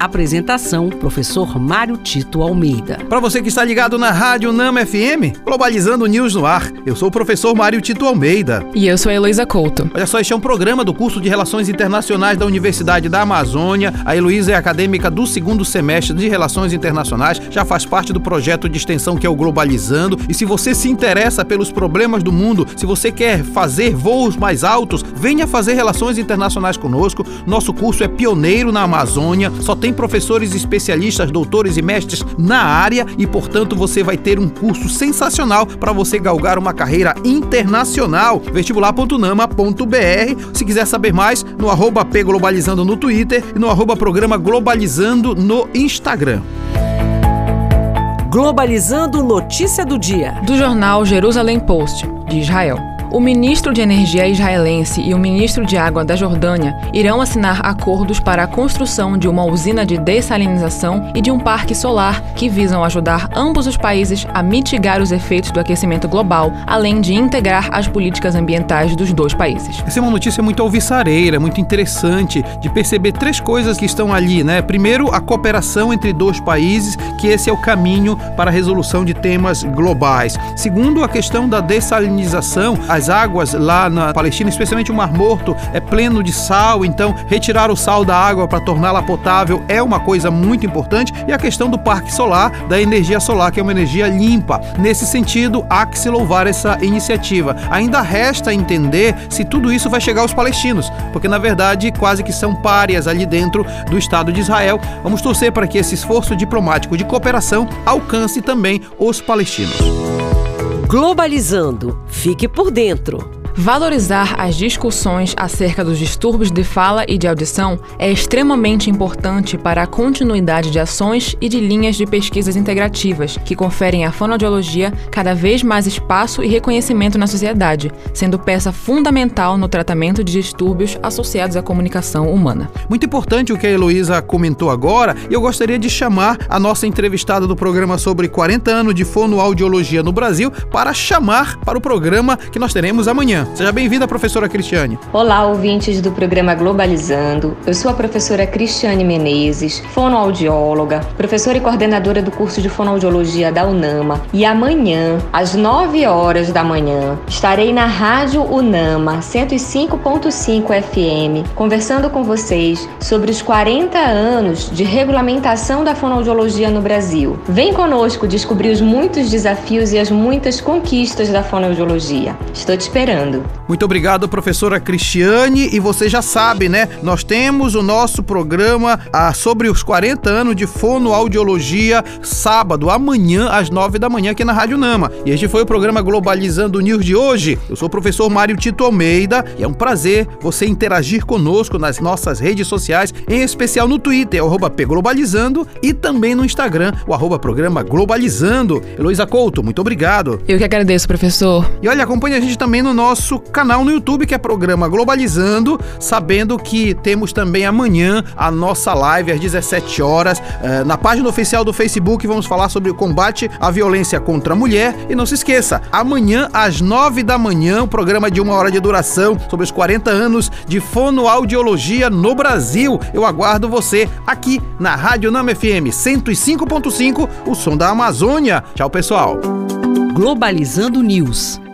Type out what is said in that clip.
Apresentação: Professor Mário Tito Almeida. Para você que está ligado na Rádio Nama FM, Globalizando News no ar. Eu sou o professor Mário Tito Almeida. E eu sou a Heloísa Couto. Olha só, este é um programa do curso de Relações Internacionais da Universidade da Amazônia. A Heloísa é acadêmica do segundo semestre de Relações Internacionais, já faz parte do projeto de extensão que é o Globalizando. E se você se interessa pelos problemas do mundo, se você quer fazer voos mais altos, venha fazer Relações Internacionais conosco. Nosso curso é pioneiro na Amazônia, só tem tem professores especialistas, doutores e mestres na área e, portanto, você vai ter um curso sensacional para você galgar uma carreira internacional. vestibular.nama.br. Se quiser saber mais, no arroba Globalizando no Twitter e no arroba Programa Globalizando no Instagram. Globalizando notícia do dia. Do jornal Jerusalém Post, de Israel. O ministro de Energia israelense e o ministro de Água da Jordânia irão assinar acordos para a construção de uma usina de dessalinização e de um parque solar que visam ajudar ambos os países a mitigar os efeitos do aquecimento global, além de integrar as políticas ambientais dos dois países. Essa é uma notícia muito alvissareira, muito interessante de perceber três coisas que estão ali, né? Primeiro, a cooperação entre dois países, que esse é o caminho para a resolução de temas globais. Segundo, a questão da dessalinização, a as águas lá na Palestina, especialmente o Mar Morto, é pleno de sal, então retirar o sal da água para torná-la potável é uma coisa muito importante. E a questão do parque solar, da energia solar, que é uma energia limpa. Nesse sentido, há que se louvar essa iniciativa. Ainda resta entender se tudo isso vai chegar aos palestinos, porque na verdade quase que são párias ali dentro do Estado de Israel. Vamos torcer para que esse esforço diplomático de cooperação alcance também os palestinos. Globalizando. Fique por dentro. Valorizar as discussões acerca dos distúrbios de fala e de audição é extremamente importante para a continuidade de ações e de linhas de pesquisas integrativas que conferem à fonoaudiologia cada vez mais espaço e reconhecimento na sociedade, sendo peça fundamental no tratamento de distúrbios associados à comunicação humana. Muito importante o que a Heloísa comentou agora, e eu gostaria de chamar a nossa entrevistada do programa sobre 40 anos de fonoaudiologia no Brasil para chamar para o programa que nós teremos amanhã. Seja bem-vinda, professora Cristiane. Olá, ouvintes do programa Globalizando. Eu sou a professora Cristiane Menezes, fonoaudióloga, professora e coordenadora do curso de fonoaudiologia da UNAMA. E amanhã, às 9 horas da manhã, estarei na Rádio UNAMA 105.5 FM, conversando com vocês sobre os 40 anos de regulamentação da fonoaudiologia no Brasil. Vem conosco descobrir os muitos desafios e as muitas conquistas da fonoaudiologia. Estou te esperando. Muito obrigado, professora Cristiane. E você já sabe, né? Nós temos o nosso programa ah, sobre os 40 anos de fonoaudiologia, sábado, amanhã, às 9 da manhã, aqui na Rádio Nama. E este foi o programa Globalizando o News de hoje. Eu sou o professor Mário Tito Almeida e é um prazer você interagir conosco nas nossas redes sociais, em especial no Twitter, arroba Globalizando, e também no Instagram, o arroba programa Globalizando. Heloísa Couto, muito obrigado. Eu que agradeço, professor. E olha, acompanhe a gente também no nosso nosso canal no YouTube, que é programa Globalizando, sabendo que temos também amanhã a nossa live às 17 horas. Eh, na página oficial do Facebook, vamos falar sobre o combate à violência contra a mulher. E não se esqueça, amanhã às 9 da manhã, um programa de uma hora de duração sobre os 40 anos de fonoaudiologia no Brasil. Eu aguardo você aqui na Rádio Nama FM 105.5, o som da Amazônia. Tchau, pessoal. Globalizando News